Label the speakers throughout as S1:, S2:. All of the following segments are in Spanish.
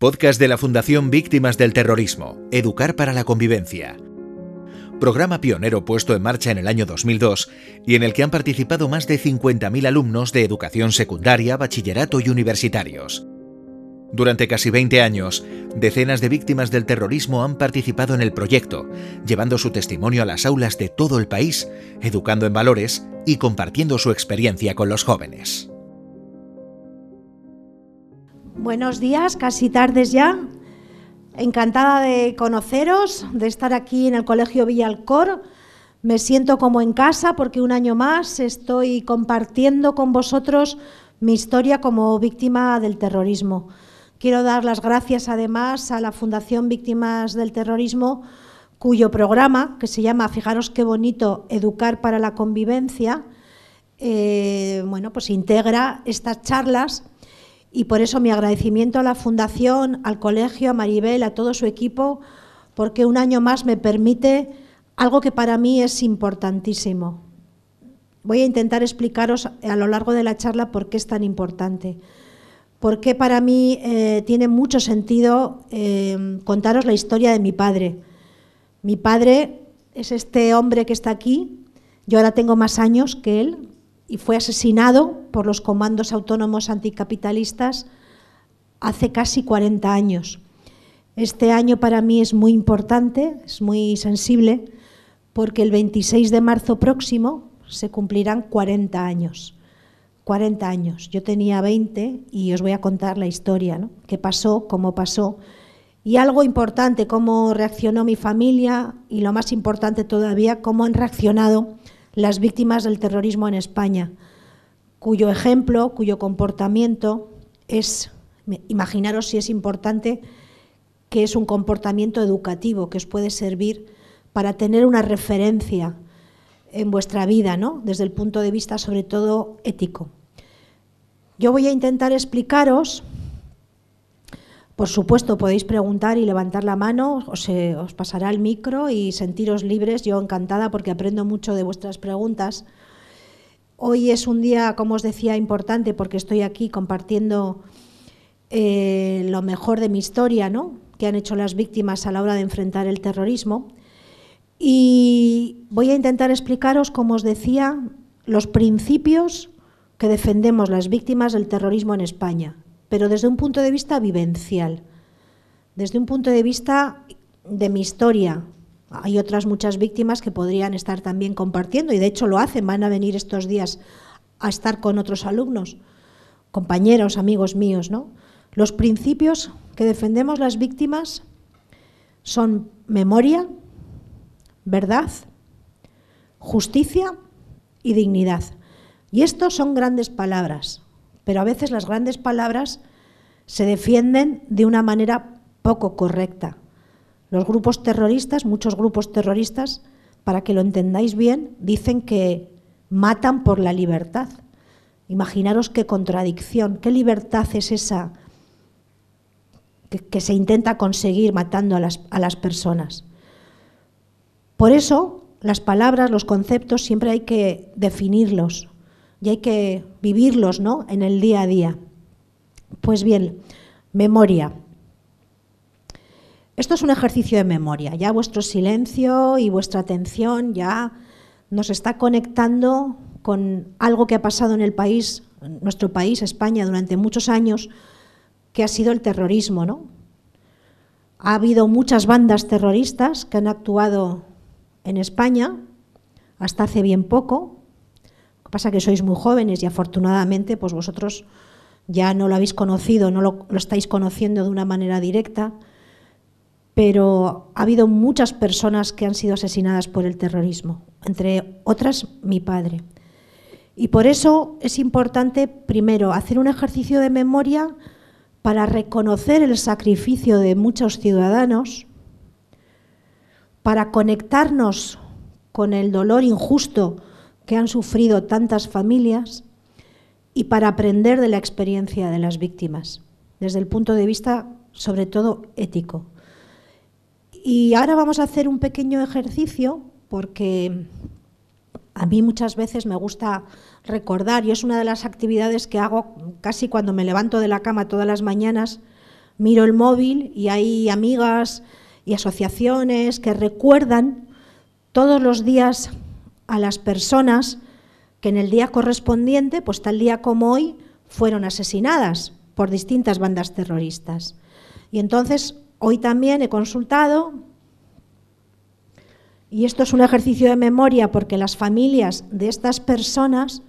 S1: Podcast de la Fundación Víctimas del Terrorismo, Educar para la Convivencia. Programa pionero puesto en marcha en el año 2002 y en el que han participado más de 50.000 alumnos de educación secundaria, bachillerato y universitarios. Durante casi 20 años, decenas de víctimas del terrorismo han participado en el proyecto, llevando su testimonio a las aulas de todo el país, educando en valores y compartiendo su experiencia con los jóvenes.
S2: Buenos días, casi tardes ya. Encantada de conoceros, de estar aquí en el Colegio Villalcor. Me siento como en casa porque un año más estoy compartiendo con vosotros mi historia como víctima del terrorismo. Quiero dar las gracias además a la Fundación Víctimas del Terrorismo, cuyo programa, que se llama, fijaros qué bonito, Educar para la Convivencia, eh, bueno, pues integra estas charlas y por eso mi agradecimiento a la Fundación, al Colegio, a Maribel, a todo su equipo, porque un año más me permite algo que para mí es importantísimo. Voy a intentar explicaros a lo largo de la charla por qué es tan importante. Por qué para mí eh, tiene mucho sentido eh, contaros la historia de mi padre. Mi padre es este hombre que está aquí. Yo ahora tengo más años que él, y fue asesinado por los comandos autónomos anticapitalistas hace casi 40 años. Este año para mí es muy importante, es muy sensible, porque el 26 de marzo próximo se cumplirán 40 años. 40 años. Yo tenía 20 y os voy a contar la historia, ¿no? qué pasó, cómo pasó. Y algo importante, cómo reaccionó mi familia y lo más importante todavía, cómo han reaccionado las víctimas del terrorismo en España, cuyo ejemplo, cuyo comportamiento es, imaginaros si es importante, que es un comportamiento educativo que os puede servir para tener una referencia en vuestra vida, ¿no? desde el punto de vista sobre todo ético. Yo voy a intentar explicaros por supuesto, podéis preguntar y levantar la mano, os, os, pasará el micro y sentiros libres. Yo encantada porque aprendo mucho de vuestras preguntas. Hoy es un día, como os decía, importante porque estoy aquí compartiendo eh, lo mejor de mi historia, ¿no? que han hecho las víctimas a la hora de enfrentar el terrorismo. Y voy a intentar explicaros, como os decía, los principios que defendemos las víctimas del terrorismo en España pero desde un punto de vista vivencial, desde un punto de vista de mi historia. Hay otras muchas víctimas que podrían estar también compartiendo y de hecho lo hacen, van a venir estos días a estar con otros alumnos, compañeros, amigos míos, ¿no? Los principios que defendemos las víctimas son memoria, verdad, justicia y dignidad. Y estos son grandes palabras, pero a veces las grandes palabras se defienden de una manera poco correcta. Los grupos terroristas, muchos grupos terroristas, para que lo entendáis bien, dicen que matan por la libertad. Imaginaros qué contradicción, qué libertad es esa que, se intenta conseguir matando a las, a las personas. Por eso, las palabras, los conceptos, siempre hay que definirlos, y hay que vivirlos ¿no? en el día a día. Pues bien, memoria. Esto es un ejercicio de memoria. Ya vuestro silencio y vuestra atención ya nos está conectando con algo que ha pasado en el país, nuestro país, España, durante muchos años, que ha sido el terrorismo. ¿no? Ha habido muchas bandas terroristas que han actuado en España hasta hace bien poco, Pasa que sois muy jóvenes y afortunadamente pues vosotros ya no lo habéis conocido, no lo, estáis conociendo de una manera directa, pero ha habido muchas personas que han sido asesinadas por el terrorismo, entre otras mi padre. Y por eso es importante, primero, hacer un ejercicio de memoria para reconocer el sacrificio de muchos ciudadanos, para conectarnos con el dolor injusto que han sufrido tantas familias y para aprender de la experiencia de las víctimas, desde el punto de vista sobre todo ético. Y ahora vamos a hacer un pequeño ejercicio porque a mí muchas veces me gusta recordar, y es una de las actividades que hago casi cuando me levanto de la cama todas las mañanas, miro el móvil y hay amigas y asociaciones que recuerdan todos los días a las personas que en el día correspondiente, pues tal día como hoy, fueron asesinadas por distintas bandas terroristas. Y entonces, hoy también he consultado, y esto es un ejercicio de memoria porque las familias de estas personas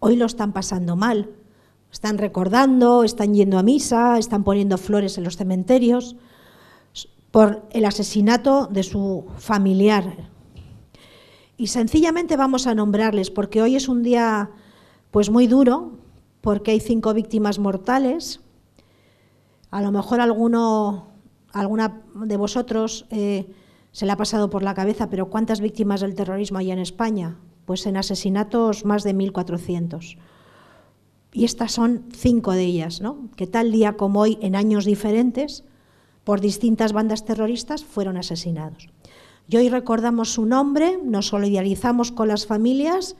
S2: hoy lo están pasando mal. Están recordando, están yendo a misa, están poniendo flores en los cementerios por el asesinato de su familiar. Y sencillamente vamos a nombrarles porque hoy es un día pues muy duro, porque hay cinco víctimas mortales. A lo mejor alguno, alguna de vosotros eh, se le ha pasado por la cabeza, pero ¿cuántas víctimas del terrorismo hay en España? Pues en asesinatos más de 1.400. Y estas son cinco de ellas, ¿no? que tal día como hoy, en años diferentes, por distintas bandas terroristas, fueron asesinados. Y hoy recordamos su nombre, nos solidarizamos con las familias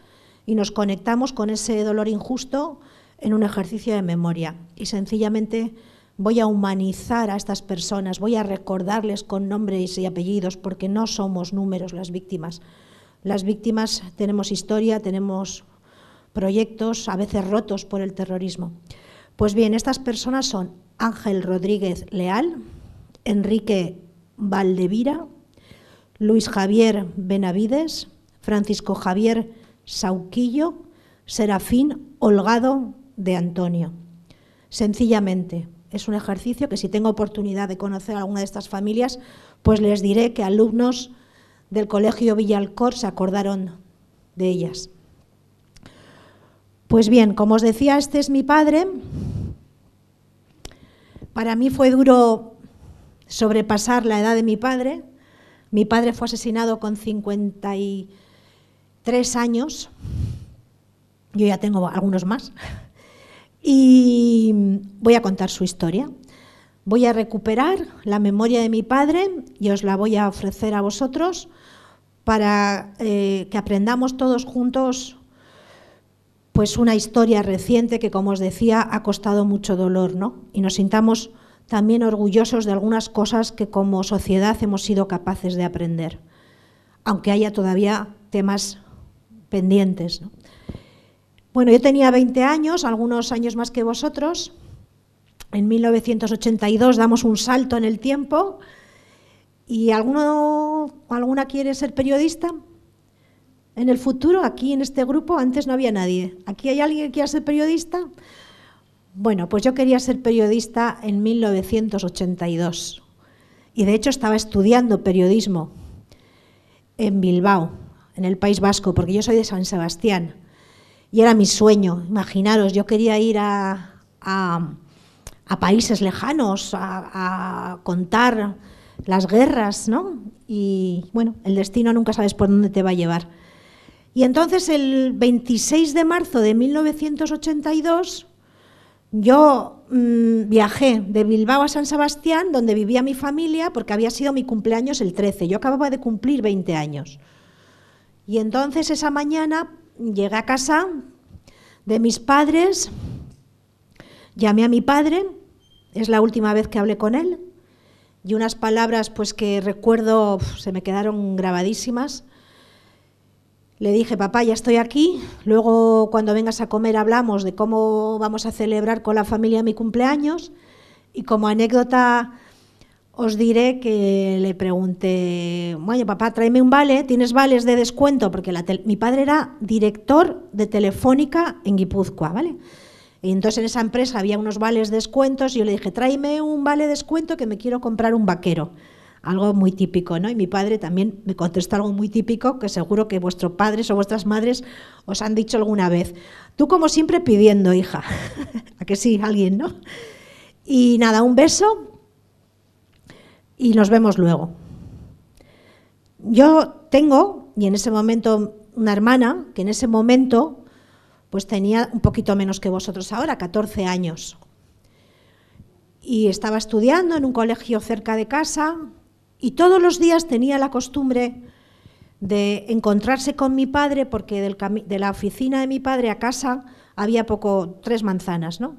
S2: y nos conectamos con ese dolor injusto en un ejercicio de memoria. Y sencillamente voy a humanizar a estas personas, voy a recordarles con nombres y apellidos, porque no somos números las víctimas. Las víctimas tenemos historia, tenemos proyectos a veces rotos por el terrorismo. Pues bien, estas personas son Ángel Rodríguez Leal, Enrique Valdevira, Luis Javier Benavides, Francisco Javier Sauquillo, Serafín Holgado de Antonio. Sencillamente, es un ejercicio que si tengo oportunidad de conocer a alguna de estas familias, pues les diré que alumnos del Colegio Villalcor se acordaron de ellas. Pues bien, como os decía, este es mi padre. Para mí fue duro sobrepasar la edad de mi padre. Mi padre fue asesinado con 53 años. Yo ya tengo algunos más. Y voy a contar su historia. Voy a recuperar la memoria de mi padre y os la voy a ofrecer a vosotros para eh, que aprendamos todos juntos pues una historia reciente que, como os decía, ha costado mucho dolor, ¿no? Y nos sintamos también orgullosos de algunas cosas que como sociedad hemos sido capaces de aprender, aunque haya todavía temas pendientes. Bueno, yo tenía 20 años, algunos años más que vosotros. En 1982 damos un salto en el tiempo. ¿Y alguno, alguna quiere ser periodista? En el futuro, aquí en este grupo, antes no había nadie. ¿Aquí hay alguien que quiera ser periodista? Bueno, pues yo quería ser periodista en 1982. Y de hecho estaba estudiando periodismo en Bilbao, en el País Vasco, porque yo soy de San Sebastián. Y era mi sueño, imaginaros, yo quería ir a, países lejanos, a, contar las guerras, ¿no? Y bueno, el destino nunca sabes por dónde te va a llevar. Y entonces el 26 de marzo de 1982 yo mm, viajé de Bilbao a San Sebastián, donde vivía mi familia, porque había sido mi cumpleaños el 13. Yo acababa de cumplir 20 años. Y entonces esa mañana llegué a casa de mis padres, llamé a mi padre, es la última vez que hablé con él, y unas palabras pues que recuerdo se me quedaron grabadísimas. Le dije, papá, ya estoy aquí, luego cuando vengas a comer hablamos de cómo vamos a celebrar con la familia mi cumpleaños y como anécdota os diré que le pregunté, bueno, papá, tráeme un vale, ¿tienes vales de descuento? Porque mi padre era director de Telefónica en Guipúzcoa, ¿vale? Y entonces en esa empresa había unos vales de descuentos y yo le dije, tráeme un vale de descuento que me quiero comprar un vaquero algo muy típico, ¿no? Y mi padre también me contestó algo muy típico que seguro que vuestros padres o vuestras madres os han dicho alguna vez. Tú como siempre pidiendo, hija. ¿A que sí, alguien, no? Y nada, un beso y nos vemos luego. Yo tengo, y en ese momento, una hermana que en ese momento pues tenía un poquito menos que vosotros ahora, 14 años. Y estaba estudiando en un colegio cerca de casa, y todos los días tenía la costumbre de encontrarse con mi padre, porque de la oficina de mi padre a casa había poco, tres manzanas, ¿no?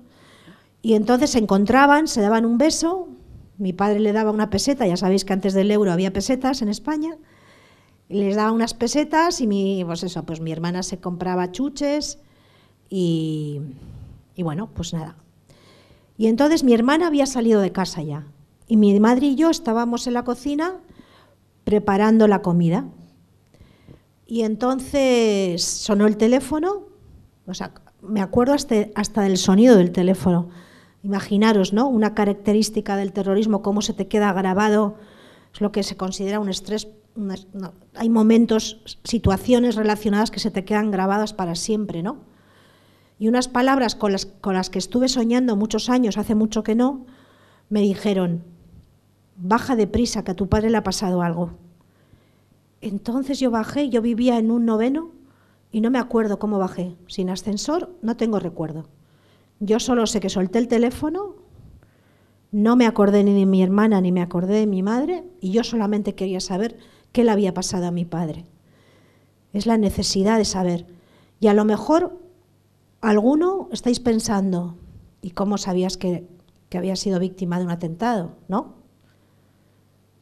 S2: Y entonces se encontraban, se daban un beso, mi padre le daba una peseta, ya sabéis que antes del euro había pesetas en España, les daba unas pesetas y mi, pues eso, pues mi hermana se compraba chuches y, y bueno, pues nada. Y entonces mi hermana había salido de casa ya y mi madre y yo estábamos en la cocina preparando la comida. Y entonces sonó el teléfono, o sea, me acuerdo hasta, del sonido del teléfono. Imaginaros, ¿no? Una característica del terrorismo, cómo se te queda grabado, es lo que se considera un estrés. hay momentos, situaciones relacionadas que se te quedan grabadas para siempre, ¿no? Y unas palabras con las que estuve soñando muchos años, hace mucho que no, me dijeron, baja deprisa, que a tu padre le ha pasado algo. Entonces yo bajé, yo vivía en un noveno y no me acuerdo cómo bajé. Sin ascensor no tengo recuerdo. Yo solo sé que solté el teléfono, no me acordé ni de mi hermana ni me acordé de mi madre y yo solamente quería saber qué le había pasado a mi padre. Es la necesidad de saber. Y a lo mejor alguno estáis pensando, ¿y cómo sabías que, que había sido víctima de un atentado? ¿No?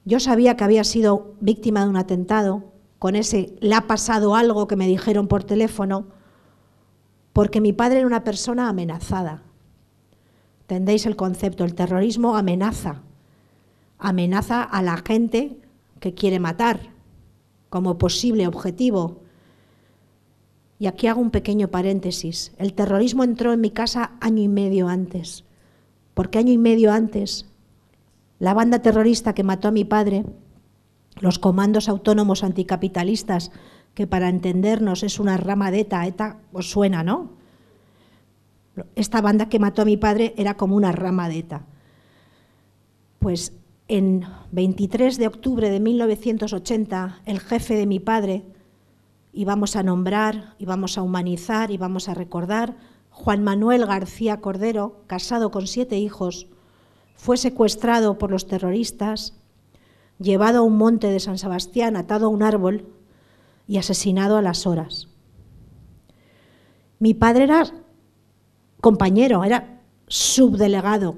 S2: Yo sabía que había sido víctima de un atentado, con ese le ha pasado algo que me dijeron por teléfono, porque mi padre era una persona amenazada. ¿Entendéis el concepto? El terrorismo amenaza. Amenaza a la gente que quiere matar como posible objetivo. Y aquí hago un pequeño paréntesis. El terrorismo entró en mi casa año y medio antes. porque año y medio antes la banda terrorista que mató a mi padre, los comandos autónomos anticapitalistas, que para entendernos es una rama de ETA, ETA os suena, ¿no? Esta banda que mató a mi padre era como una rama de ETA. Pues en 23 de octubre de 1980, el jefe de mi padre, íbamos a nombrar, íbamos a humanizar, íbamos a recordar, Juan Manuel García Cordero, casado con siete hijos, fue secuestrado por los terroristas, llevado a un monte de San Sebastián, atado a un árbol y asesinado a las horas. Mi padre era compañero, era subdelegado,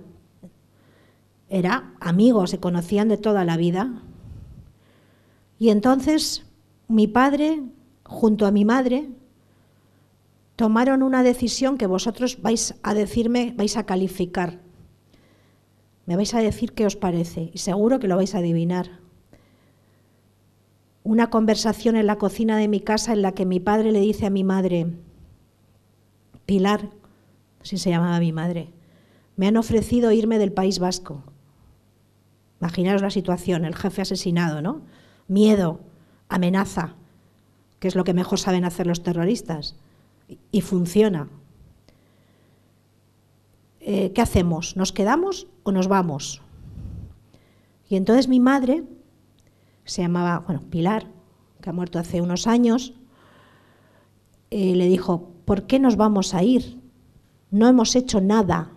S2: era amigo, se conocían de toda la vida. Y entonces mi padre, junto a mi madre, tomaron una decisión que vosotros vais a decirme, vais a calificar me vais a decir qué os parece y seguro que lo vais a adivinar. Una conversación en la cocina de mi casa en la que mi padre le dice a mi madre, Pilar, así se llamaba mi madre, me han ofrecido irme del País Vasco. Imaginaros la situación, el jefe asesinado, ¿no? Miedo, amenaza, que es lo que mejor saben hacer los terroristas. Y funciona. Eh, ¿qué hacemos? ¿Nos quedamos o nos vamos? Y entonces mi madre, se llamaba, bueno, Pilar, que ha muerto hace unos años, eh, le dijo, ¿por qué nos vamos a ir? No hemos hecho nada.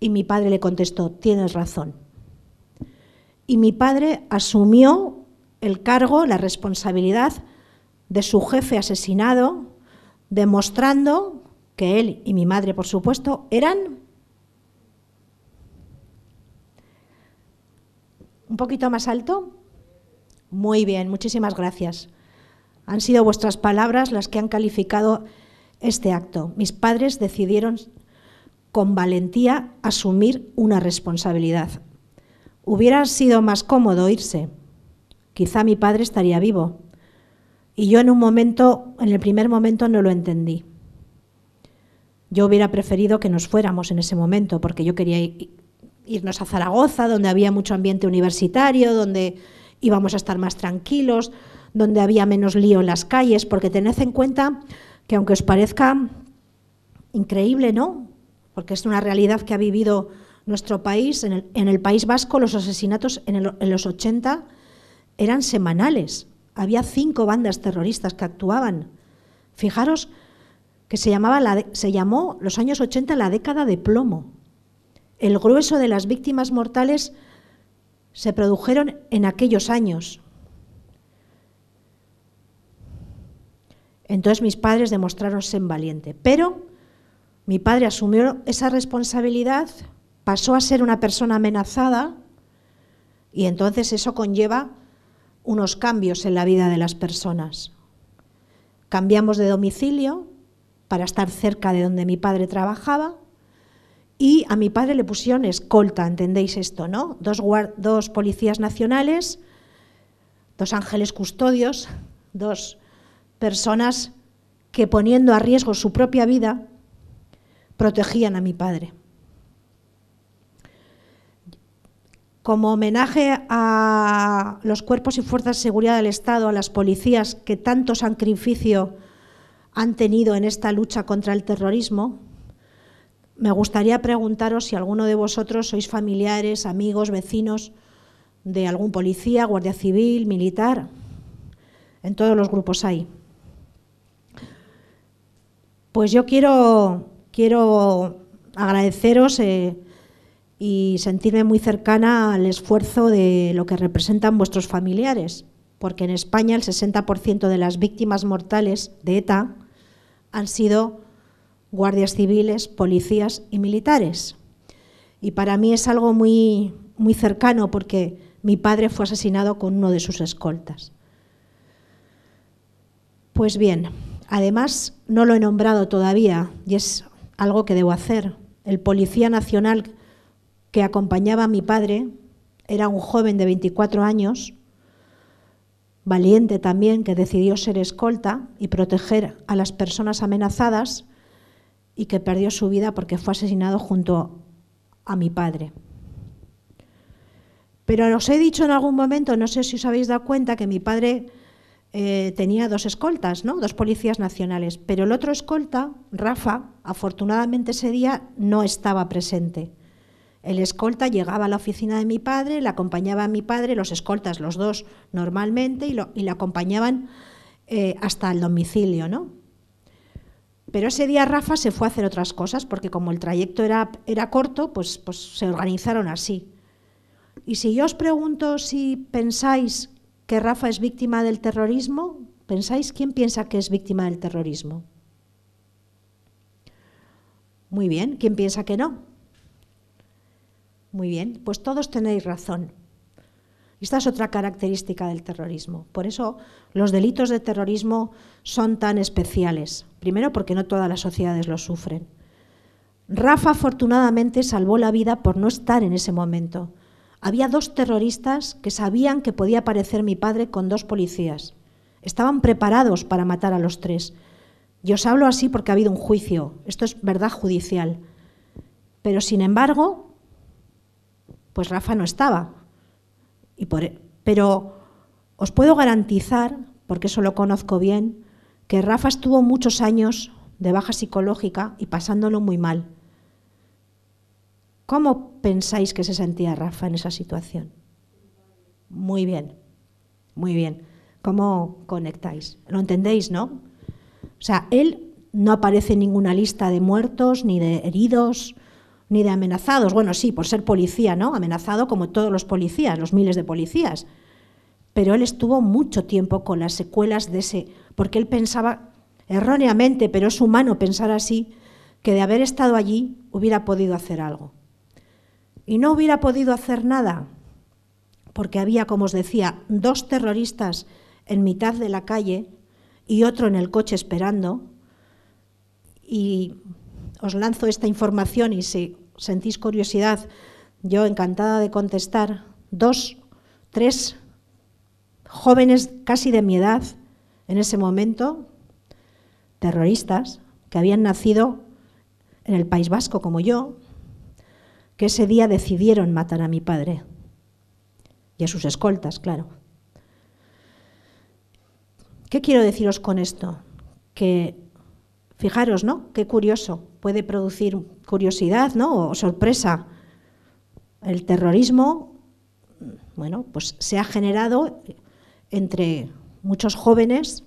S2: Y mi padre le contestó, tienes razón. Y mi padre asumió el cargo, la responsabilidad de su jefe asesinado, demostrando que él y mi madre, por supuesto, eran un poquito más alto. Muy bien, muchísimas gracias. Han sido vuestras palabras las que han calificado este acto. Mis padres decidieron con valentía asumir una responsabilidad. Hubiera sido más cómodo irse. Quizá mi padre estaría vivo. Y yo en un momento, en el primer momento no lo entendí. Yo hubiera preferido que nos fuéramos en ese momento, porque yo quería irnos a Zaragoza, donde había mucho ambiente universitario, donde íbamos a estar más tranquilos, donde había menos lío en las calles, porque tened en cuenta que aunque os parezca increíble, ¿no? Porque es una realidad que ha vivido nuestro país, en el, País Vasco los asesinatos en, en los 80 eran semanales. Había cinco bandas terroristas que actuaban. Fijaros que se, llamaba la se llamó los años 80 la década de plomo. El grueso de las víctimas mortales se produjeron en aquellos años. Entonces mis padres demostraron ser valiente, pero Mi padre asumió esa responsabilidad, pasó a ser una persona amenazada y entonces eso conlleva unos cambios en la vida de las personas. Cambiamos de domicilio para estar cerca de donde mi padre trabajaba y a mi padre le pusieron escolta, ¿entendéis esto, no? Dos, dos policías nacionales, dos ángeles custodios, dos personas que poniendo a riesgo su propia vida protegían a mi padre. Como homenaje a los cuerpos y fuerzas de seguridad del Estado, a las policías que tanto sacrificio han tenido en esta lucha contra el terrorismo, me gustaría preguntaros si alguno de vosotros sois familiares, amigos, vecinos de algún policía, guardia civil, militar. En todos los grupos hay. Pues yo quiero quiero agradeceros eh, y sentirme muy cercana al esfuerzo de lo que representan vuestros familiares, porque en España el 60% de las víctimas mortales de ETA han sido guardias civiles, policías y militares. Y para mí es algo muy, muy cercano porque mi padre fue asesinado con uno de sus escoltas. Pues bien, además no lo he nombrado todavía y es algo que debo hacer. El policía nacional que acompañaba a mi padre era un joven de 24 años, valiente también, que decidió ser escolta y proteger a las personas amenazadas y que perdió su vida porque fue asesinado junto a mi padre. Pero os he dicho en algún momento, no sé si os habéis dado cuenta, que mi padre eh, tenía dos escoltas, ¿no? dos policías nacionales, pero el otro escolta, Rafa, afortunadamente ese día no estaba presente. El escolta llegaba a la oficina de mi padre, le acompañaba a mi padre, los escoltas, los dos normalmente, y, lo, le acompañaban eh, hasta el domicilio. ¿no? Pero ese día Rafa se fue a hacer otras cosas, porque como el trayecto era, era corto, pues, pues se organizaron así. Y si yo os pregunto si pensáis que Rafa es víctima del terrorismo? ¿Pensáis quién piensa que es víctima del terrorismo? Muy bien, ¿quién piensa que no? Muy bien, pues todos tenéis razón. Esta es otra característica del terrorismo. Por eso los delitos de terrorismo son tan especiales. Primero porque no todas las sociedades los sufren. Rafa afortunadamente salvó la vida por no estar en ese momento. Había dos terroristas que sabían que podía aparecer mi padre con dos policías. Estaban preparados para matar a los tres. Yo os hablo así porque ha habido un juicio. Esto es verdad judicial. Pero sin embargo, pues Rafa no estaba. E, pero os puedo garantizar, porque eso lo conozco bien, que Rafa estuvo muchos años de baja psicológica y pasándolo muy mal. ¿Cómo pensáis que se sentía Rafa en esa situación? Muy bien, muy bien. ¿Cómo conectáis? ¿Lo entendéis, no? O sea, él no aparece en ninguna lista de muertos, ni de heridos, ni de amenazados. Bueno, sí, por ser policía, ¿no? Amenazado como todos los policías, los miles de policías. Pero él estuvo mucho tiempo con las secuelas de ese, porque él pensaba erróneamente, pero es humano pensar así, que de haber estado allí hubiera podido hacer algo y no hubiera podido hacer nada, porque había, como os decía, dos terroristas en mitad de la calle y otro en el coche esperando. Y os lanzo esta información y si sentís curiosidad, yo encantada de contestar, dos, tres jóvenes casi de mi edad en ese momento, terroristas, que habían nacido en el País Vasco como yo, que ese día decidieron matar a mi padre y a sus escoltas, claro. ¿Qué quiero deciros con esto? Que fijaros, ¿no? Qué curioso, puede producir curiosidad, ¿no? O sorpresa. El terrorismo, bueno, pues se ha generado entre muchos jóvenes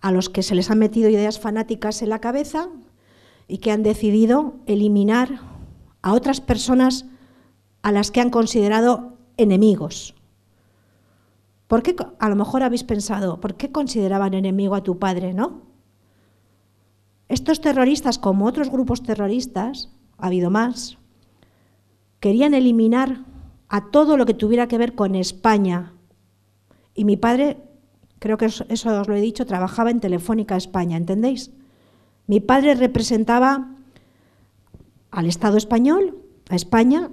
S2: a los que se les han metido ideas fanáticas en la cabeza y que han decidido eliminar a otras personas a las que han considerado enemigos. ¿Por qué, a lo mejor habéis pensado, ¿por qué consideraban enemigo a tu padre, no? Estos terroristas, como otros grupos terroristas, ha habido más, querían eliminar a todo lo que tuviera que ver con España. Y mi padre, creo que eso, os lo he dicho, trabajaba en Telefónica España, ¿entendéis? Mi padre representaba al Estado español, a España,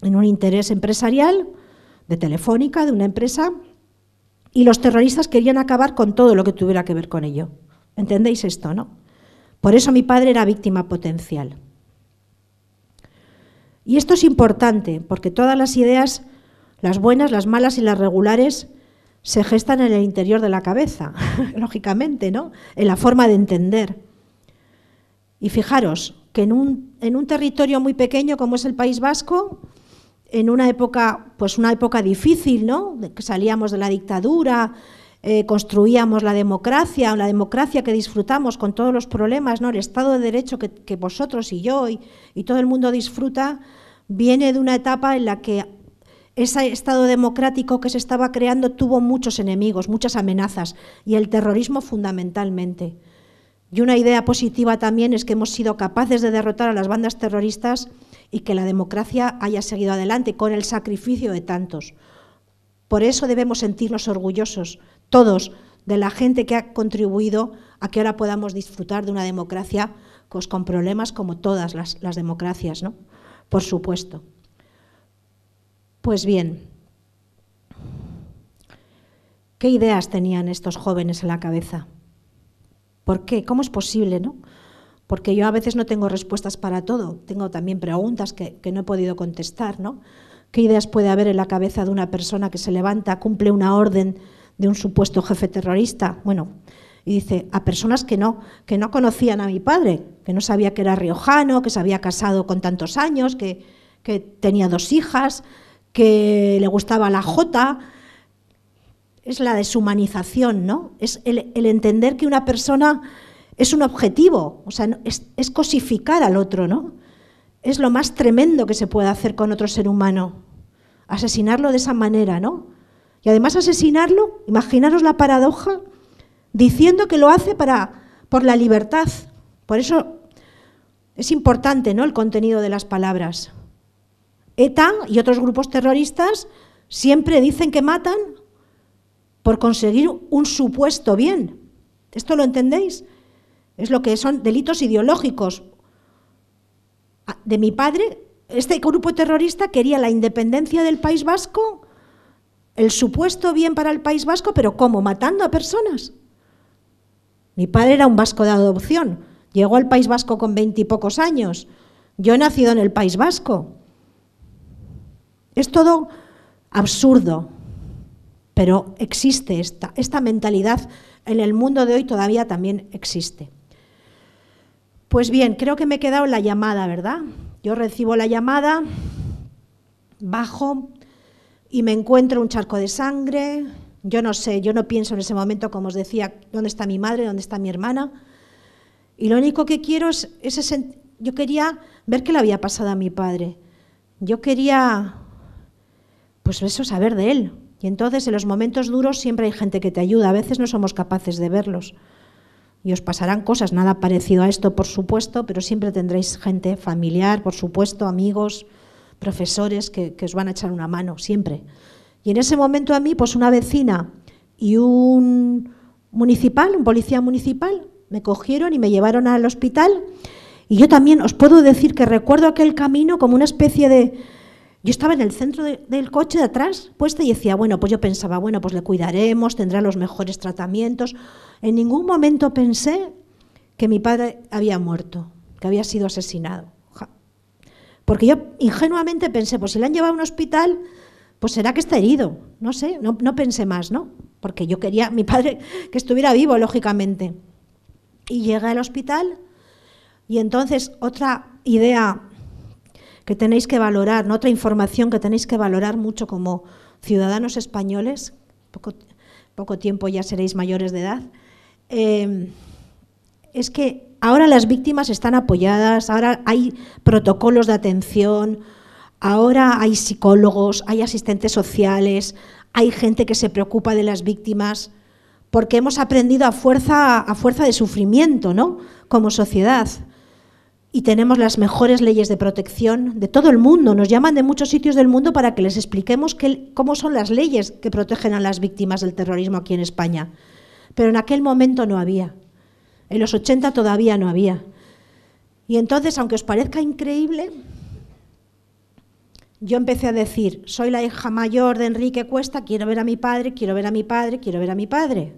S2: en un interés empresarial de Telefónica, de una empresa, y los terroristas querían acabar con todo lo que tuviera que ver con ello. ¿Entendéis esto, no? Por eso mi padre era víctima potencial. Y esto es importante, porque todas las ideas, las buenas, las malas y las regulares, se gestan en el interior de la cabeza, lógicamente, ¿no? En la forma de entender. Y fijaros que en un, en un territorio muy pequeño como es el País Vasco, en una época, pues una época difícil, ¿no? Que salíamos de la dictadura, eh, construíamos la democracia, la democracia que disfrutamos con todos los problemas, ¿no? El Estado de Derecho que, vosotros y yo y, y, todo el mundo disfruta, viene de una etapa en la que ese Estado democrático que se estaba creando tuvo muchos enemigos, muchas amenazas, y el terrorismo fundamentalmente. Y una idea positiva también es que hemos sido capaces de derrotar a las bandas terroristas y que la democracia haya seguido adelante con el sacrificio de tantos. Por eso debemos sentirnos orgullosos todos, de la gente que ha contribuido a que ahora podamos disfrutar de una democracia pues, con problemas como todas las, democracias, ¿no? Por supuesto. Pues bien, ¿qué ideas tenían estos jóvenes en la cabeza? ¿Por qué? ¿Cómo es posible, no? Porque yo a veces no tengo respuestas para todo, tengo también preguntas que, que no he podido contestar, ¿no? ¿Qué ideas puede haber en la cabeza de una persona que se levanta, cumple una orden de un supuesto jefe terrorista. Bueno, y dice a personas que no, que no conocían a mi padre, que no sabía que era riojano, que se había casado con tantos años, que, que tenía dos hijas, que le gustaba la jota. Es la deshumanización, ¿no? Es el, entender que una persona es un objetivo, o sea, es, es cosificar al otro, ¿no? Es lo más tremendo que se puede hacer con otro ser humano, asesinarlo de esa manera, ¿no? Y además asesinarlo, imaginaros la paradoja, diciendo que lo hace para, por la libertad. Por eso es importante ¿no? el contenido de las palabras. ETA y otros grupos terroristas siempre dicen que matan por conseguir un supuesto bien. ¿Esto lo entendéis? Es lo que son delitos ideológicos. Ah, de mi padre, este grupo terrorista quería la independencia del País Vasco el supuesto bien para el País Vasco, pero ¿cómo? Matando a personas. Mi padre era un vasco de adopción, llegó al País Vasco con veintipocos años. Yo he nacido en el País Vasco. Es todo absurdo, pero existe esta, esta mentalidad en el mundo de hoy todavía también existe. Pues bien, creo que me he quedado en la llamada, ¿verdad? Yo recibo la llamada, bajo, y me encuentro un charco de sangre. Yo no sé, yo no pienso en ese momento, como os decía, dónde está mi madre, dónde está mi hermana. Y lo único que quiero es, ese, yo quería ver qué le había pasado a mi padre. Yo quería, pues eso, saber de él. Y entonces en los momentos duros siempre hay gente que te ayuda. A veces no somos capaces de verlos. Y os pasarán cosas, nada parecido a esto, por supuesto, pero siempre tendréis gente familiar, por supuesto, amigos, profesores que, os van a echar una mano, siempre. Y en ese momento a mí, pues una vecina y un municipal, un policía municipal, me cogieron y me llevaron al hospital. Y yo también os puedo decir que recuerdo aquel camino como una especie de... Yo estaba en el centro del coche de atrás, puesta, y decía, bueno, pues yo pensaba, bueno, pues le cuidaremos, tendrá los mejores tratamientos. En ningún momento pensé que mi padre había muerto, que había sido asesinado. Porque yo ingenuamente pensé, pues si le han llevado a un hospital, pues será que está herido. No sé, no, pensé más, ¿no? Porque yo quería, mi padre, que estuviera vivo, lógicamente. Y llegué al hospital y entonces otra idea que tenéis que valorar, otra información que tenéis que valorar mucho como ciudadanos españoles, poco, poco tiempo ya seréis mayores de edad, eh, es que ahora las víctimas están apoyadas, ahora hay protocolos de atención, ahora hay psicólogos, hay asistentes sociales, hay gente que se preocupa de las víctimas, porque hemos aprendido a fuerza, a fuerza de sufrimiento, ¿no? Como sociedad. Y tenemos las mejores leyes de protección de todo el mundo. Nos llaman de muchos sitios del mundo para que les expliquemos cómo son las leyes que protegen a las víctimas del terrorismo aquí en España. Pero en aquel momento no había. En los 80 todavía no había. Y entonces, aunque os parezca increíble, yo empecé a decir, soy la hija mayor de Enrique Cuesta, quiero ver a mi padre, quiero ver a mi padre, quiero ver a mi padre.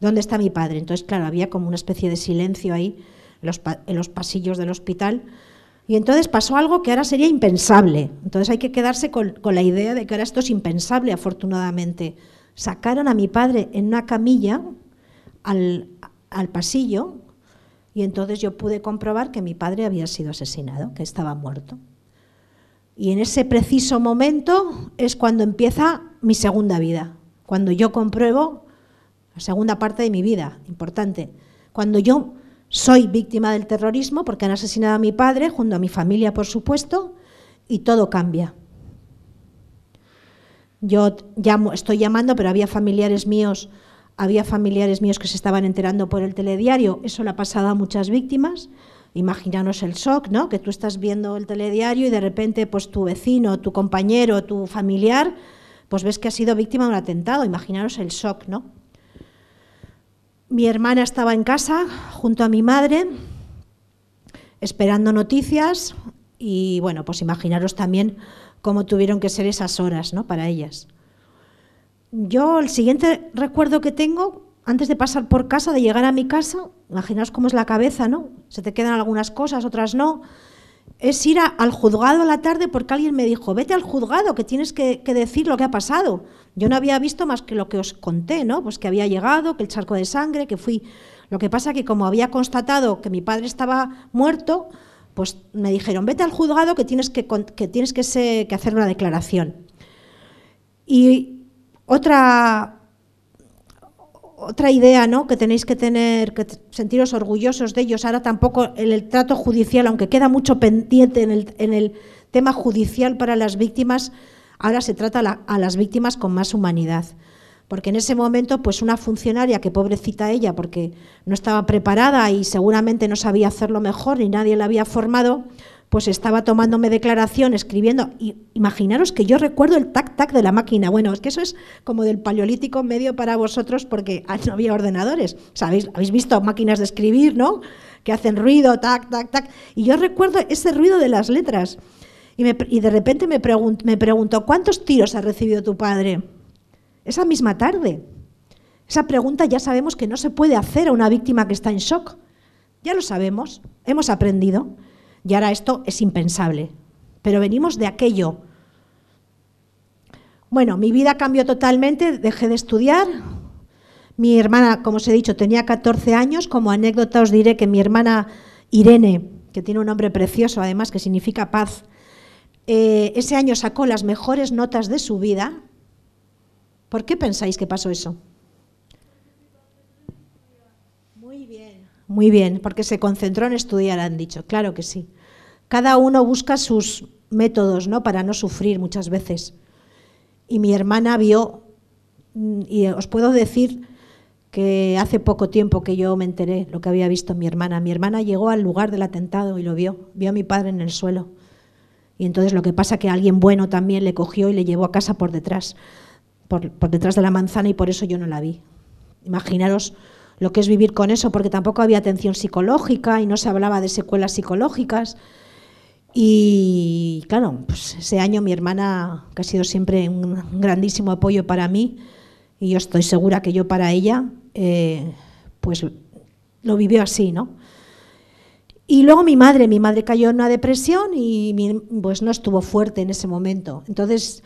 S2: ¿Dónde está mi padre? Entonces, claro, había como una especie de silencio ahí en los, pasillos del hospital. Y entonces pasó algo que ahora sería impensable. Entonces hay que quedarse con, la idea de que ahora esto es impensable, afortunadamente. Sacaron a mi padre en una camilla al, al pasillo y entonces yo pude comprobar que mi padre había sido asesinado, que estaba muerto. Y en ese preciso momento es cuando empieza mi segunda vida, cuando yo compruebo la segunda parte de mi vida, importante, cuando yo soy víctima del terrorismo porque han asesinado a mi padre, junto a mi familia, por supuesto, y todo cambia. Yo estoy llamando, pero había familiares míos, había familiares míos que se estaban enterando por el telediario. Eso le ha pasado a muchas víctimas. Imaginaros el shock, ¿no? Que tú estás viendo el telediario y de repente, pues tu vecino, tu compañero, tu familiar, pues ves que ha sido víctima de un atentado. Imaginaros el shock, ¿no? Mi hermana estaba en casa junto a mi madre, esperando noticias y bueno, pues imaginaros también cómo tuvieron que ser esas horas, ¿no? Para ellas. Yo el siguiente recuerdo que tengo antes de pasar por casa, de llegar a mi casa, imaginaos cómo es la cabeza, ¿no? Se te quedan algunas cosas, otras no. Es ir al juzgado a la tarde porque alguien me dijo, vete al juzgado, que tienes que, decir lo que ha pasado. Yo no había visto más que lo que os conté, ¿no? Pues que había llegado, que el charco de sangre, que fui... Lo que pasa que como había constatado que mi padre estaba muerto, pues me dijeron, vete al juzgado que tienes que, que, tienes que, que hacer una declaración. Y otra, otra idea ¿no? que tenéis que tener, que sentiros orgullosos de ellos. Ahora tampoco en el trato judicial, aunque queda mucho pendiente en el, en el tema judicial para las víctimas, ahora se trata a las víctimas con más humanidad. Porque en ese momento, pues una funcionaria, que pobrecita ella, porque no estaba preparada y seguramente no sabía hacerlo mejor ni nadie la había formado, pues estaba tomándome declaración, escribiendo. Y imaginaros que yo recuerdo el tac-tac de la máquina. Bueno, es que eso es como del paleolítico medio para vosotros porque no había ordenadores. ¿Sabéis? Habéis visto máquinas de escribir, ¿no? Que hacen ruido, tac, tac, tac. Y yo recuerdo ese ruido de las letras. Y, de repente me, me pregunto, ¿cuántos tiros ha recibido tu padre? Esa misma tarde. Esa pregunta ya sabemos que no se puede hacer a una víctima que está en shock. Ya lo sabemos, hemos aprendido. Y ahora esto es impensable. Pero venimos de aquello. Bueno, mi vida cambió totalmente, dejé de estudiar. Mi hermana, como os he dicho, tenía 14 años. Como anécdota os diré que mi hermana Irene, que tiene un nombre precioso además, que significa paz, eh, ese año sacó las mejores notas de su vida. ¿Por qué pensáis que pasó eso? Muy bien. Muy bien, porque se concentró en estudiar, han dicho. Claro que sí. Cada uno busca sus métodos ¿no? para no sufrir muchas veces. Y mi hermana vio, mm, y os puedo decir que hace poco tiempo que yo me enteré lo que había visto mi hermana. Mi hermana llegó al lugar del atentado y lo vio, vio a mi padre en el suelo. Y entonces lo que pasa que alguien bueno también le cogió y le llevó a casa por detrás, por, por detrás de la manzana y por eso yo no la vi. Imaginaros lo que es vivir con eso, porque tampoco había atención psicológica y no se hablaba de secuelas psicológicas. Y claro, pues ese año mi hermana, que ha sido siempre un grandísimo apoyo para mí, y yo estoy segura que yo para ella, eh, pues lo vivió así, ¿no? Y luego mi madre, mi madre cayó en una depresión y pues no estuvo fuerte en ese momento. Entonces,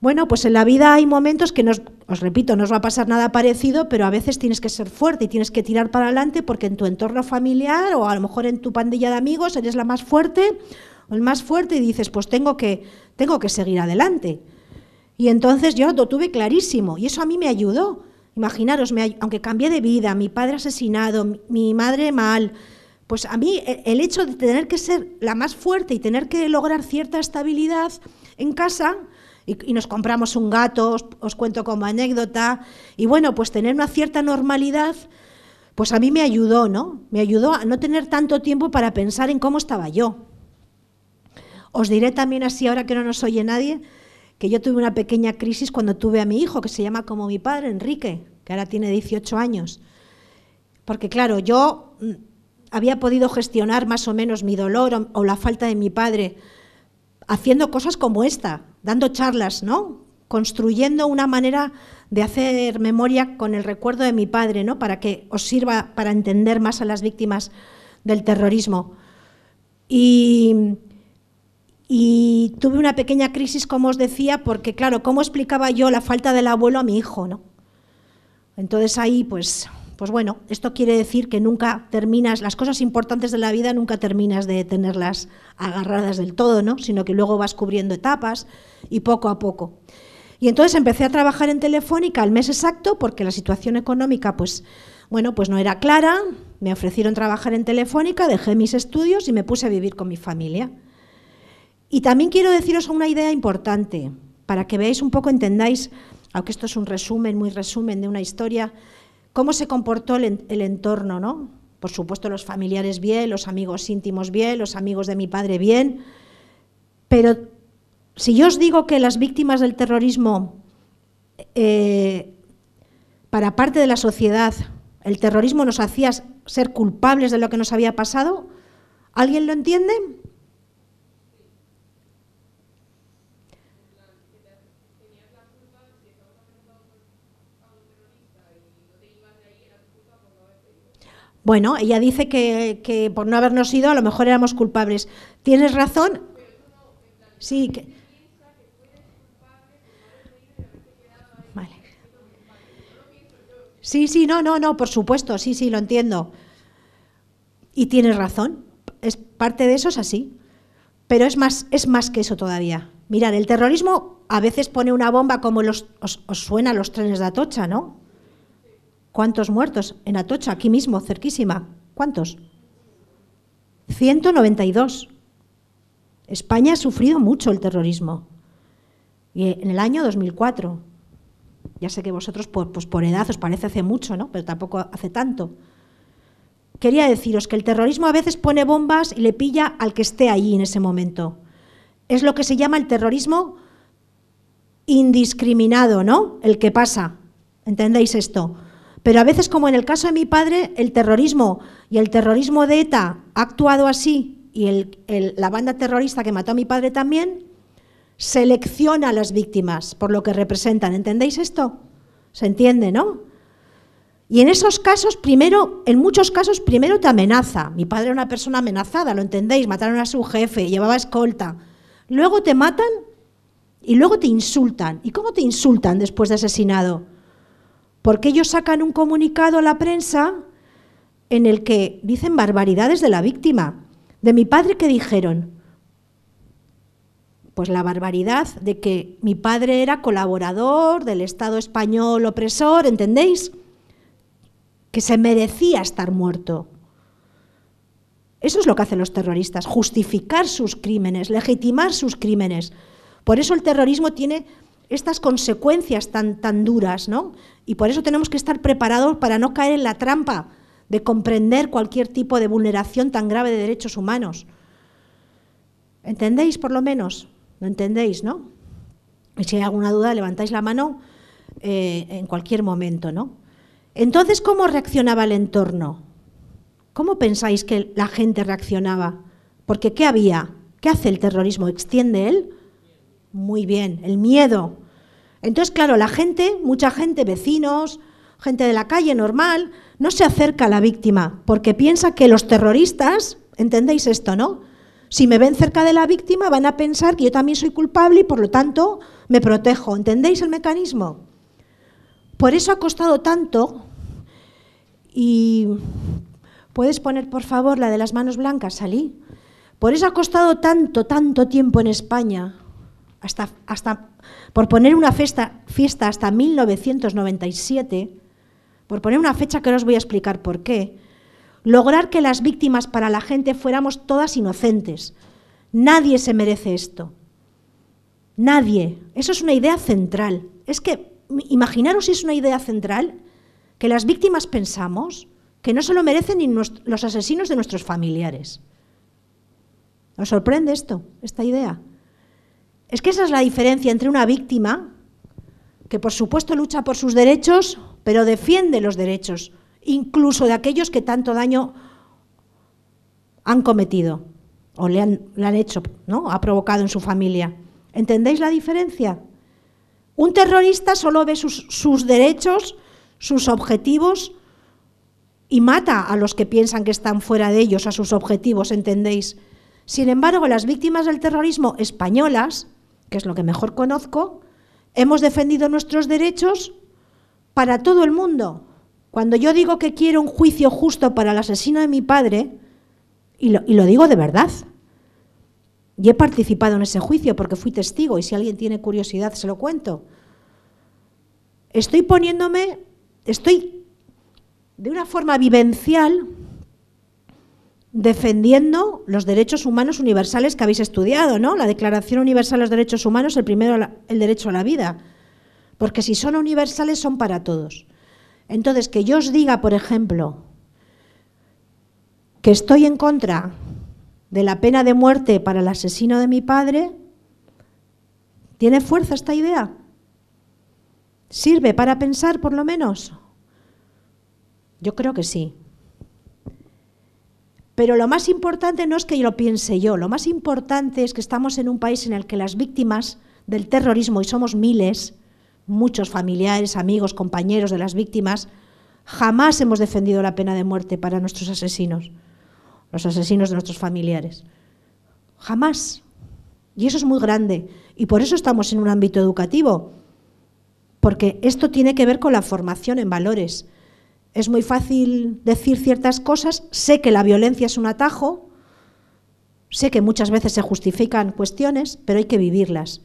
S2: bueno, pues en la vida hay momentos que, nos, os repito, no os va a pasar nada parecido, pero a veces tienes que ser fuerte y tienes que tirar para adelante porque en tu entorno familiar o a lo mejor en tu pandilla de amigos eres la más fuerte el más fuerte y dices, pues tengo que, tengo que seguir adelante. Y entonces yo lo tuve clarísimo y eso a mí me ayudó. Imaginaros, aunque cambié de vida, mi padre asesinado, mi madre mal, pues a mí e, el hecho de tener que ser la más fuerte y tener que lograr cierta estabilidad en casa y, nos compramos un gato, os, cuento como anécdota, y bueno, pues tener una cierta normalidad, pues a mí me ayudó, ¿no? Me ayudó a no tener tanto tiempo para pensar en cómo estaba yo. Os diré también así, ahora que no nos oye nadie, que yo tuve una pequeña crisis cuando tuve a mi hijo, que se llama como mi padre, Enrique, que ahora tiene 18 años. Porque claro, yo mm, había podido gestionar más o menos mi dolor o, la falta de mi padre haciendo cosas como esta, dando charlas, ¿no? Construyendo una manera de hacer memoria con el recuerdo de mi padre, ¿no? Para que os sirva para entender más a las víctimas del terrorismo. Y, tuve una pequeña crisis, como os decía, porque claro, ¿cómo explicaba yo la falta del abuelo a mi hijo, ¿no? Entonces ahí, pues, pues bueno, esto quiere decir que nunca terminas, las cosas importantes de la vida nunca terminas de tenerlas agarradas del todo, ¿no? Sino que luego vas cubriendo etapas y poco a poco. Y entonces empecé a trabajar en Telefónica al mes exacto porque la situación económica, pues, bueno, pues no era clara. Me ofrecieron trabajar en Telefónica, dejé mis estudios y me puse a vivir con mi familia. Y también quiero deciros una idea importante para que veáis un poco, entendáis, aunque esto es un resumen, muy resumen de una historia, cómo se comportó el, entorno, ¿no? Por supuesto, los familiares bien, los amigos íntimos bien, los amigos de mi padre bien. Pero si yo os digo que las víctimas del terrorismo, eh, para parte de la sociedad, el terrorismo nos hacía ser culpables de lo que nos había pasado, ¿alguien lo entiende? Bueno, ella dice que, por no habernos ido a lo mejor éramos culpables. ¿Tienes razón? Sí. Que... Vale. Sí, sí, no, no, no, por supuesto, sí, sí, lo entiendo. Y tienes razón. Es parte de eso es así. Pero es más, es más que eso todavía. Mirad, el terrorismo a veces pone una bomba como los, os, os suena los trenes de Atocha, ¿no? ¿Cuántos muertos? En Atocha, aquí mismo, cerquísima. ¿Cuántos? 192. España ha sufrido mucho el terrorismo. Y en el año 2004. Ya sé que vosotros, por, pues por edad, os parece hace mucho, ¿no? Pero tampoco hace tanto. Quería deciros que el terrorismo a veces pone bombas y le pilla al que esté allí en ese momento. Es lo que se llama el terrorismo indiscriminado, ¿no? El que pasa. ¿Entendéis esto? Pero a veces, como en el caso de mi padre, el terrorismo y el terrorismo de ETA ha actuado así y la banda terrorista que mató a mi padre también, selecciona a las víctimas por lo que representan. ¿Entendéis esto? ¿Se entiende, no? Y en esos casos, primero, en muchos casos, primero te amenaza. Mi padre era una persona amenazada, ¿lo entendéis? Mataron a su jefe, llevaba escolta. Luego te matan y luego te insultan. ¿Y cómo te insultan después de asesinado? Porque ellos sacan un comunicado a la prensa en el que dicen barbaridades de la víctima. De mi padre, ¿qué dijeron? Pues la barbaridad de que mi padre era colaborador del Estado español opresor, ¿entendéis? Que se merecía estar muerto. Eso es lo que hacen los terroristas, justificar sus crímenes, legitimar sus crímenes. Por eso el terrorismo tiene estas consecuencias tan, tan duras, ¿no? Y por eso tenemos que estar preparados para no caer en la trampa de comprender cualquier tipo de vulneración tan grave de derechos humanos. ¿Entendéis por lo menos? ¿Lo entendéis, no? Y si hay alguna duda, levantáis la mano eh, en cualquier momento, ¿no? Entonces, ¿cómo reaccionaba el entorno? ¿Cómo pensáis que la gente reaccionaba? Porque ¿qué había? ¿Qué hace el terrorismo? ¿Extiende él? Muy bien, el miedo. Entonces, claro, la gente, mucha gente, vecinos, gente de la calle normal, no se acerca a la víctima porque piensa que los terroristas, ¿entendéis esto, no? Si me ven cerca de la víctima van a pensar que yo también soy culpable y por lo tanto me protejo. ¿Entendéis el mecanismo? Por eso ha costado tanto y puedes poner por favor la de las manos blancas, Salí. Por eso ha costado tanto, tanto tiempo en España hasta, hasta por poner una fiesta, fiesta hasta 1997, por poner una fecha que no os voy a explicar por qué, lograr que las víctimas para la gente fuéramos todas inocentes. Nadie se merece esto. Nadie. Eso es una idea central. Es que, imaginaros si es una idea central, que las víctimas pensamos que no se lo merecen ni los asesinos de nuestros familiares. ¿Os sorprende esto, esta idea? Es que esa es la diferencia entre una víctima, que por supuesto lucha por sus derechos, pero defiende los derechos, incluso de aquellos que tanto daño han cometido o le han, hecho, ¿no? Ha provocado en su familia. ¿Entendéis la diferencia? Un terrorista solo ve sus, sus derechos, sus objetivos y mata a los que piensan que están fuera de ellos, a sus objetivos, ¿entendéis? Sin embargo, las víctimas del terrorismo españolas, que es lo que mejor conozco, hemos defendido nuestros derechos para todo el mundo. Cuando yo digo que quiero un juicio justo para el asesino de mi padre, y lo, digo de verdad, y he participado en ese juicio porque fui testigo y si alguien tiene curiosidad se lo cuento. Estoy poniéndome, estoy de una forma vivencial defendiendo los derechos humanos universales que habéis estudiado, ¿no? La Declaración Universal de los Derechos Humanos, el primero, el derecho a la vida. Porque si son universales, son para todos. Entonces, que yo os diga, por ejemplo, que estoy en contra de la pena de muerte para el asesino de mi padre, ¿tiene fuerza esta idea? ¿Sirve para pensar, por lo menos? Yo creo que sí. Pero lo más importante no es que yo lo piense yo, lo más importante es que estamos en un país en el que las víctimas del terrorismo, y somos miles, muchos familiares, amigos, compañeros de las víctimas, jamás hemos defendido la pena de muerte para nuestros asesinos, los asesinos de nuestros familiares. Jamás. Y eso es muy grande. Y por eso estamos en un ámbito educativo, porque esto tiene que ver con la formación en valores es muy fácil decir ciertas cosas, sé que la violencia es un atajo, sé que muchas veces se justifican cuestiones, pero hay que vivirlas.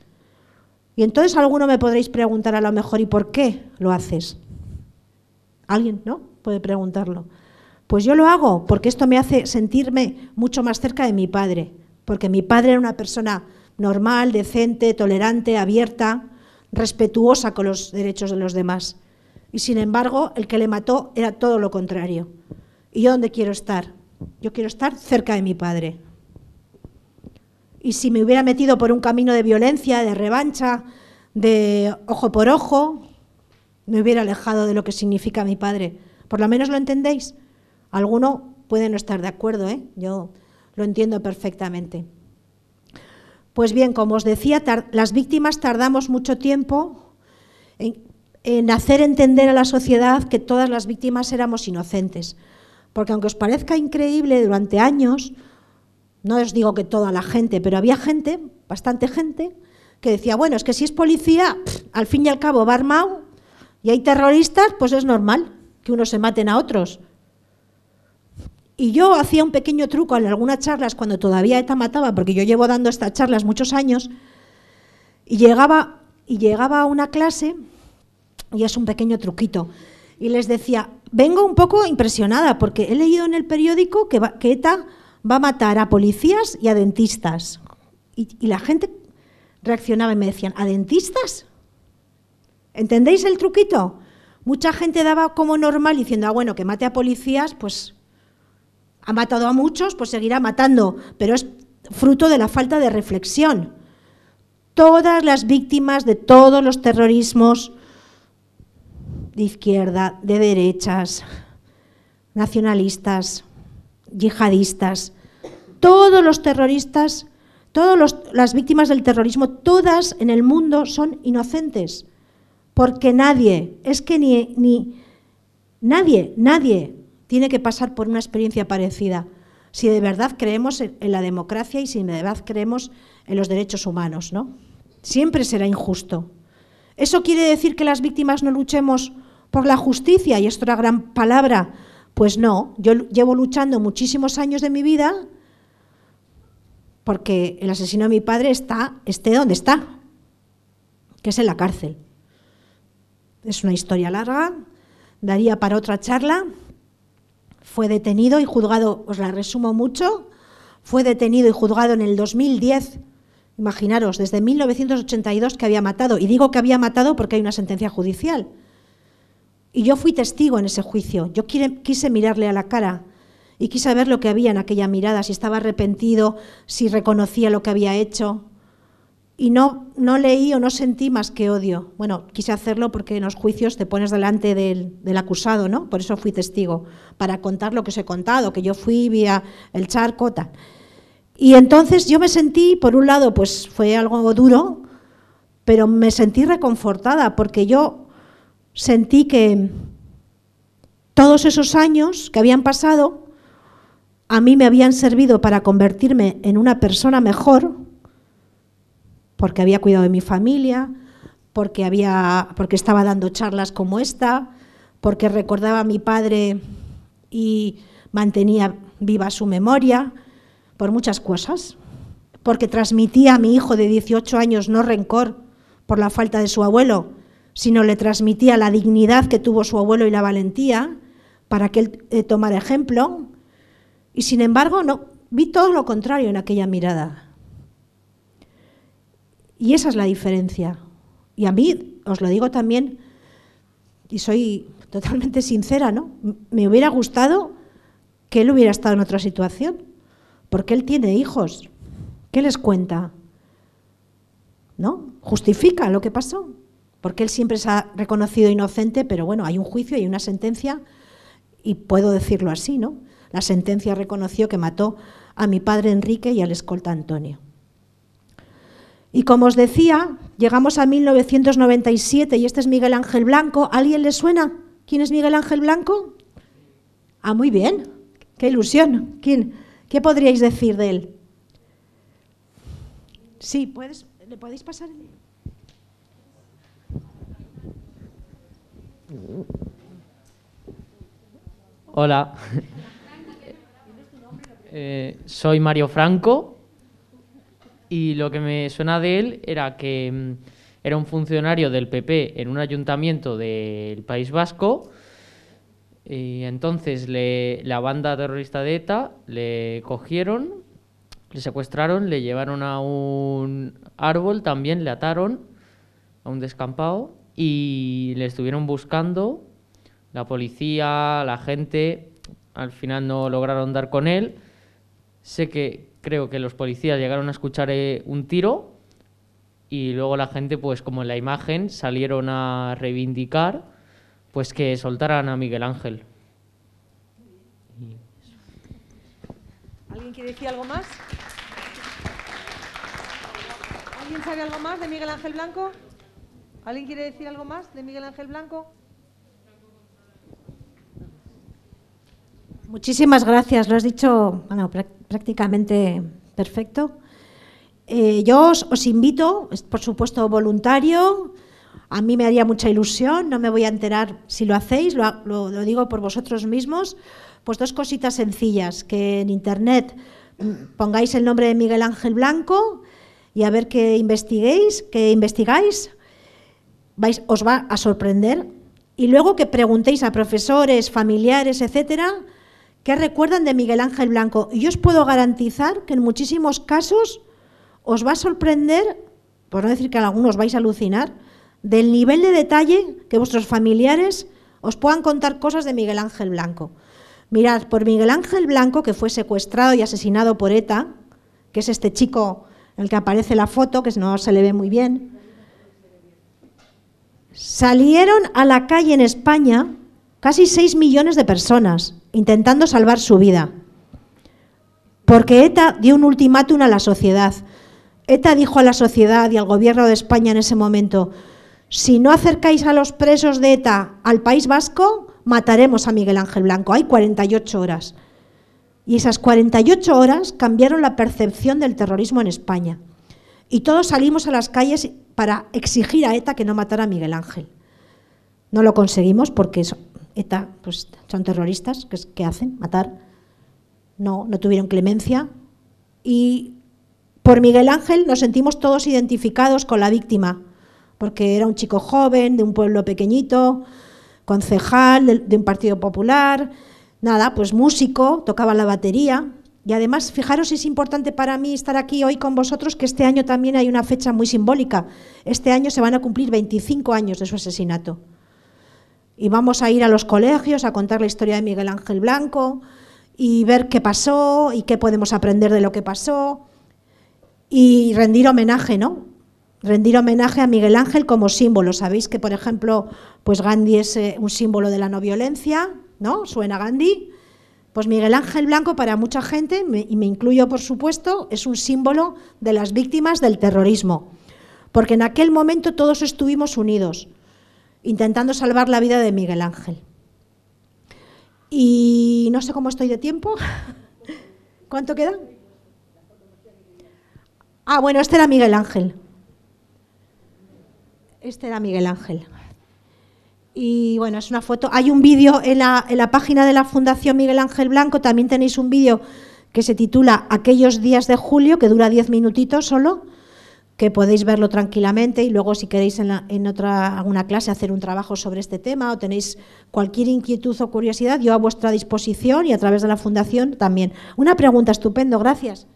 S2: Y entonces alguno me podréis preguntar a lo mejor, ¿y por qué lo haces? Alguien, ¿no? Puede preguntarlo. Pues yo lo hago porque esto me hace sentirme mucho más cerca de mi padre, porque mi padre era una persona normal, decente, tolerante, abierta, respetuosa con los derechos de los demás. Y sin embargo, el que le mató era todo lo contrario. ¿Y yo dónde quiero estar? Yo quiero estar cerca de mi padre. Y si me hubiera metido por un camino de violencia, de revancha, de ojo por ojo, me hubiera alejado de lo que significa mi padre. Por lo menos lo entendéis. Alguno puede no estar de acuerdo, ¿eh? yo lo entiendo perfectamente. Pues bien, como os decía, las víctimas tardamos mucho tiempo en, en hacer entender a la sociedad que todas las víctimas éramos inocentes. Porque aunque os parezca increíble, durante años, no os digo que toda la gente, pero había gente, bastante gente, que decía, bueno, es que si es policía, al fin y al cabo va armado y hay terroristas, pues es normal que unos se maten a otros. Y yo hacía un pequeño truco en algunas charlas cuando todavía ETA mataba, porque yo llevo dando estas charlas muchos años, y llegaba, y llegaba a una clase y es un pequeño truquito. Y les decía, vengo un poco impresionada porque he leído en el periódico que, ETA va a matar a policías y a dentistas. Y, y la gente reaccionaba y me decían, ¿a dentistas? ¿Entendéis el truquito? Mucha gente daba como normal diciendo, ah, bueno, que mate a policías, pues ha matado a muchos, pues seguirá matando, pero es fruto de la falta de reflexión. Todas las víctimas de todos los terrorismos de izquierda, de derechas, nacionalistas, yihadistas, todos los terroristas, todas las víctimas del terrorismo, todas en el mundo son inocentes, porque nadie, es que ni, nadie, nadie tiene que pasar por una experiencia parecida si de verdad creemos en, la democracia y si de verdad creemos en los derechos humanos, ¿no? Siempre será injusto. ¿Eso quiere decir que las víctimas no luchemos por la justicia y es otra gran palabra. Pues no, yo llevo luchando muchísimos años de mi vida porque el asesino de mi padre está, esté donde está, que es en la cárcel. Es una historia larga, daría para otra charla. Fue detenido y juzgado, os la resumo mucho, fue detenido y juzgado en el 2010 Imaginaros, desde 1982 que había matado, y digo que había matado porque hay una sentencia judicial. Y yo fui testigo en ese juicio. Yo quise mirarle a la cara y quise ver lo que había en aquella mirada, si estaba arrepentido, si reconocía lo que había hecho. Y no, no leí o no sentí más que odio. Bueno, quise hacerlo porque en los juicios te pones delante del, del acusado, ¿no? Por eso fui testigo, para contar lo que os he contado, que yo fui vía el charco, tal. Y entonces yo me sentí, por un lado, pues fue algo duro, pero me sentí reconfortada porque yo sentí que todos esos años que habían pasado a mí me habían servido para convertirme en una persona mejor, porque había cuidado de mi familia, porque, había, porque estaba dando charlas como esta, porque recordaba a mi padre y mantenía viva su memoria, por muchas cosas, porque transmitía a mi hijo de 18 años no rencor por la falta de su abuelo, sino le transmitía la dignidad que tuvo su abuelo y la valentía para que él eh, tomara ejemplo. Y sin embargo, no, vi todo lo contrario en aquella mirada. Y esa es la diferencia. Y a mí, os lo digo también, y soy totalmente sincera, ¿no? Me hubiera gustado que él hubiera estado en otra situación, porque él tiene hijos. ¿Qué les cuenta? ¿No? Justifica lo que pasó porque él siempre se ha reconocido inocente, pero bueno, hay un juicio, hay una sentencia, y puedo decirlo así, ¿no? La sentencia reconoció que mató a mi padre Enrique y al escolta Antonio. Y como os decía, llegamos a 1997 y este es Miguel Ángel Blanco. ¿Alguien le suena? ¿Quién es Miguel Ángel Blanco? Ah, muy bien. Qué ilusión. ¿Quién? ¿Qué podríais decir de él? Sí, ¿puedes, ¿le podéis pasar el...
S3: Hola, eh, soy Mario Franco y lo que me suena de él era que mm, era un funcionario del PP en un ayuntamiento del País Vasco y entonces la banda terrorista de ETA le cogieron, le secuestraron, le llevaron a un árbol, también le ataron a un descampado y le estuvieron buscando, la policía, la gente, al final no lograron dar con él. Sé que creo que los policías llegaron a escuchar eh, un tiro y luego la gente, pues como en la imagen, salieron a reivindicar pues que soltaran a Miguel Ángel.
S4: ¿Alguien quiere decir algo más? ¿Alguien sabe algo más de Miguel Ángel Blanco? ¿Alguien quiere decir algo más de Miguel Ángel Blanco?
S2: Muchísimas gracias, lo has dicho prácticamente perfecto. Eh, yo os, invito, por supuesto voluntario, a mí me haría mucha ilusión, no me voy a enterar si lo hacéis, lo, lo digo por vosotros mismos, pues dos cositas sencillas, que en internet mm, pongáis el nombre de Miguel Ángel Blanco y a ver que investiguéis, que investigáis os va a sorprender. Y luego que preguntéis a profesores, familiares, etcétera, qué recuerdan de Miguel Ángel Blanco. Y yo os puedo garantizar que en muchísimos casos os va a sorprender, por no decir que en algunos vais a alucinar, del nivel de detalle que vuestros familiares os puedan contar cosas de Miguel Ángel Blanco. Mirad, por Miguel Ángel Blanco, que fue secuestrado y asesinado por ETA, que es este chico en el que aparece la foto, que no se le ve muy bien, Salieron a la calle en España casi 6 millones de personas intentando salvar su vida. Porque ETA dio un ultimátum a la sociedad. ETA dijo a la sociedad y al gobierno de España en ese momento, si no acercáis a los presos de ETA al País Vasco, mataremos a Miguel Ángel Blanco. Hay 48 horas. Y esas 48 horas cambiaron la percepción del terrorismo en España. Y todos salimos a las calles para exigir a ETA que no matara a Miguel Ángel. No lo conseguimos porque ETA pues, son terroristas, que, hacen? Matar. No, no tuvieron clemencia. Y por Miguel Ángel nos sentimos todos identificados con la víctima, porque era un chico joven, de un pueblo pequeñito, concejal de un partido popular, nada, pues músico, tocaba la batería, Y además, fijaros, es importante para mí estar aquí hoy con vosotros, que este año también hay una fecha muy simbólica. Este año se van a cumplir 25 años de su asesinato. Y vamos a ir a los colegios a contar la historia de Miguel Ángel Blanco y ver qué pasó y qué podemos aprender de lo que pasó y rendir homenaje, ¿no? Rendir homenaje a Miguel Ángel como símbolo. Sabéis que, por ejemplo, pues Gandhi es eh, un símbolo de la no violencia, ¿no? Suena Gandhi. Pues Miguel Ángel Blanco para mucha gente, y me incluyo por supuesto, es un símbolo de las víctimas del terrorismo, porque en aquel momento todos estuvimos unidos, intentando salvar la vida de Miguel Ángel. Y no sé cómo estoy de tiempo. ¿Cuánto queda? Ah, bueno, este era Miguel Ángel. Este era Miguel Ángel. Y bueno, es una foto. Hay un vídeo en la, en la página de la Fundación Miguel Ángel Blanco, también tenéis un vídeo que se titula Aquellos días de julio, que dura diez minutitos solo, que podéis verlo tranquilamente y luego si queréis en, en, otra alguna clase hacer un trabajo sobre este tema o tenéis cualquier inquietud o curiosidad, yo a vuestra disposición y a través de la Fundación también. Una pregunta, estupendo, gracias.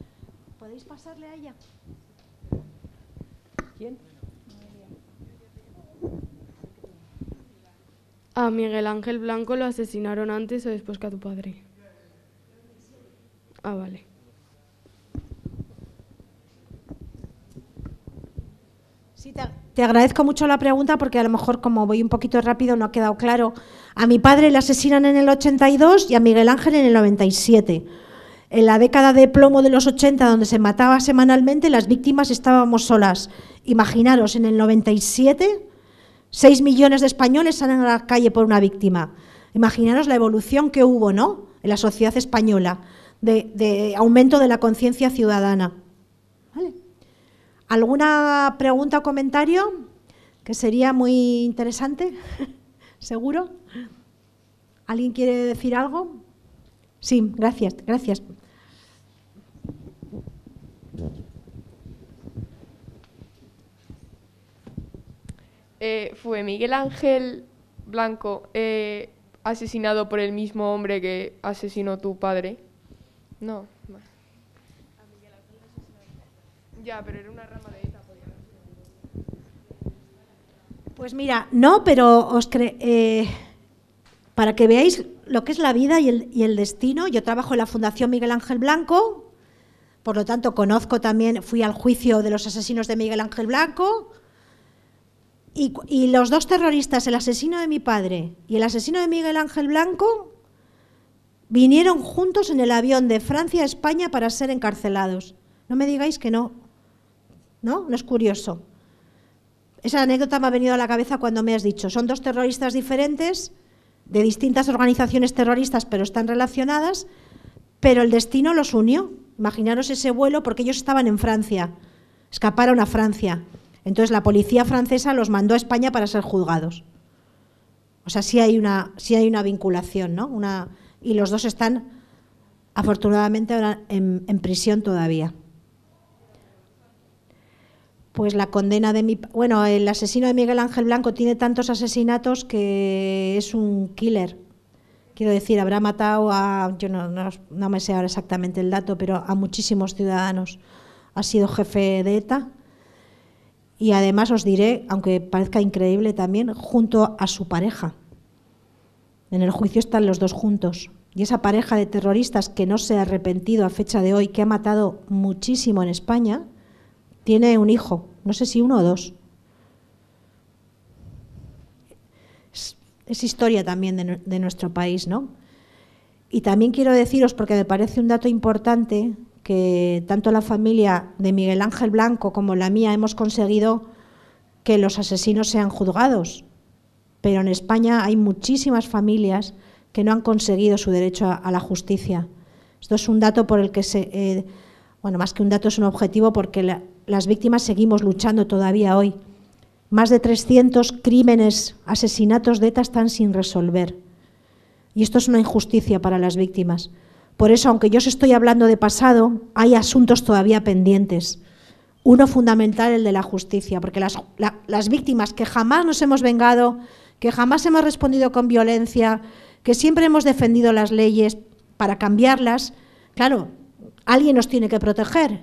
S5: A Miguel Ángel Blanco lo asesinaron antes o después que a tu padre. Ah, vale.
S2: Sí, te, te, agradezco mucho la pregunta porque a lo mejor como voy un poquito rápido no ha quedado claro. A mi padre le asesinan en el 82 y a Miguel Ángel en el 97. En la década de plomo de los 80, donde se mataba semanalmente, las víctimas estábamos solas. Imaginaros, en el 97 Seis millones de españoles salen a la calle por una víctima. Imaginaros la evolución que hubo ¿no? en la sociedad española de, aumento de la conciencia ciudadana. ¿Alguna pregunta o comentario que sería muy interesante? ¿Seguro? ¿Alguien quiere decir algo? Sí, gracias, gracias.
S6: Eh, ¿Fue Miguel Ángel Blanco eh, asesinado por el mismo hombre que asesinó tu padre? No. Ya, pero era una rama de ETA.
S2: Pues mira, no, pero os eh, para que veáis lo que es la vida y el destino, yo trabajo en la Fundación Miguel Ángel Blanco, por lo tanto conozco también, fui al juicio de los asesinos de Miguel Ángel Blanco, y, los dos terroristas, el asesino de mi padre y el asesino de Miguel Ángel Blanco, vinieron juntos en el avión de Francia a España para ser encarcelados. No me digáis que no. ¿No? No es curioso. Esa anécdota me ha venido a la cabeza cuando me has dicho, son dos terroristas diferentes, de distintas organizaciones terroristas, pero están relacionadas, pero el destino los unió. Imaginaros ese vuelo porque ellos estaban en Francia, escaparon a Francia. Entonces la policía francesa los mandó a España para ser juzgados. O sea, sí hay una, sí hay una vinculación, ¿no? Y los dos están, afortunadamente, ahora en, en prisión todavía. Pues la condena de mi... Bueno, el asesino de Miguel Ángel Blanco tiene tantos asesinatos que es un killer. Quiero decir, habrá matado a... Yo no, no, no me sé ahora exactamente el dato, pero a muchísimos ciudadanos. Ha sido jefe de ETA y además os diré, aunque parezca increíble también, junto a su pareja. En el juicio están los dos juntos. Y esa pareja de terroristas que no se ha arrepentido a fecha de hoy, que ha matado muchísimo en España, tiene un hijo, no sé si uno o dos. Es, historia también de nuestro país, ¿no? Y también quiero deciros, porque me parece un dato importante, que tanto la familia de Miguel Ángel Blanco como la mía hemos conseguido que los asesinos sean juzgados. Pero en España hay muchísimas familias que no han conseguido su derecho a, la justicia. Esto es un dato por el que se, eh, bueno, más que un dato es un objetivo porque la, las víctimas seguimos luchando todavía hoy. Más de 300 crímenes, asesinatos de ETA están sin resolver. Y esto es una injusticia para las víctimas. Por eso, aunque yo os estoy hablando de pasado, hay asuntos todavía pendientes. Uno fundamental, el de la justicia, porque las, la, las víctimas que jamás nos hemos vengado, que jamás hemos respondido con violencia, que siempre hemos defendido las leyes para cambiarlas, claro, alguien nos tiene que proteger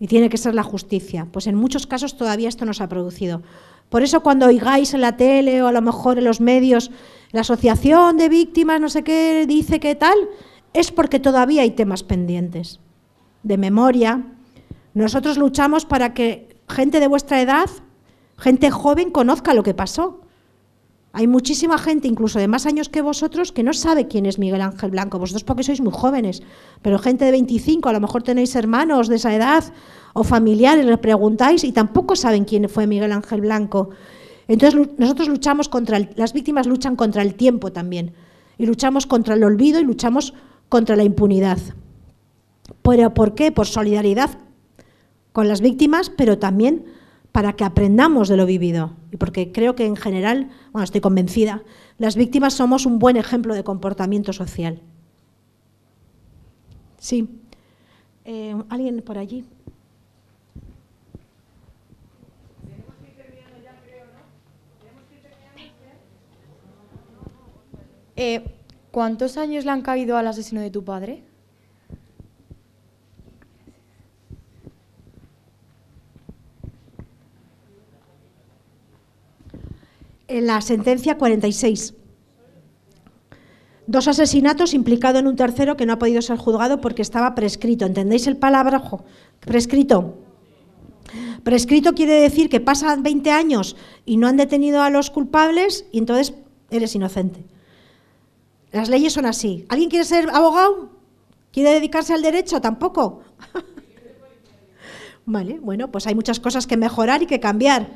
S2: y tiene que ser la justicia. Pues en muchos casos todavía esto no se ha producido. Por eso cuando oigáis en la tele o a lo mejor en los medios la asociación de víctimas, no sé qué, dice que tal, es porque todavía hay temas pendientes de memoria. Nosotros luchamos para que gente de vuestra edad, gente joven, conozca lo que pasó. Hay muchísima gente, incluso de más años que vosotros, que no sabe quién es Miguel Ángel Blanco. Vosotros porque sois muy jóvenes, pero gente de 25, a lo mejor tenéis hermanos de esa edad o familiares, le preguntáis y tampoco saben quién fue Miguel Ángel Blanco. Entonces nosotros luchamos contra, las víctimas luchan contra el tiempo también, y luchamos contra el olvido y luchamos contra la impunidad. ¿Pero por qué? Por solidaridad con las víctimas, pero también para que aprendamos de lo vivido. Y porque creo que en general, bueno, estoy convencida, las víctimas somos un buen ejemplo de comportamiento social. Sí. Eh, ¿Alguien por allí?
S7: Eh, ¿Cuántos años le han caído al asesino de tu padre?
S2: En la sentencia 46. Dos asesinatos implicado en un tercero que no ha podido ser juzgado porque estaba prescrito. ¿Entendéis el palabra? Prescrito. Prescrito quiere decir que pasan 20 años y no han detenido a los culpables y entonces eres inocente. Las leyes son así. ¿Alguien quiere ser abogado? ¿Quiere dedicarse al derecho? Tampoco. vale, bueno, pues hay muchas cosas que mejorar y que cambiar.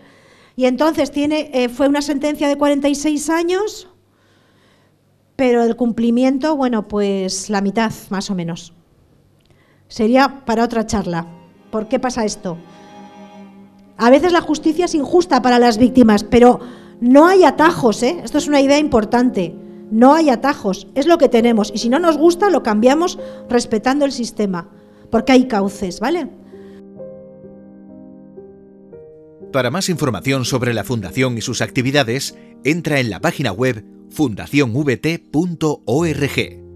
S2: Y entonces tiene, eh, fue una sentencia de 46 años, pero el cumplimiento, bueno, pues la mitad, más o menos. Sería para otra charla. ¿Por qué pasa esto? A veces la justicia es injusta para las víctimas, pero no hay atajos, ¿eh? Esto es una idea importante. No hay atajos, es lo que tenemos. Y si no nos gusta, lo cambiamos respetando el sistema, porque hay cauces, ¿vale?
S1: Para más información sobre la Fundación y sus actividades, entra en la página web fundacionvt.org.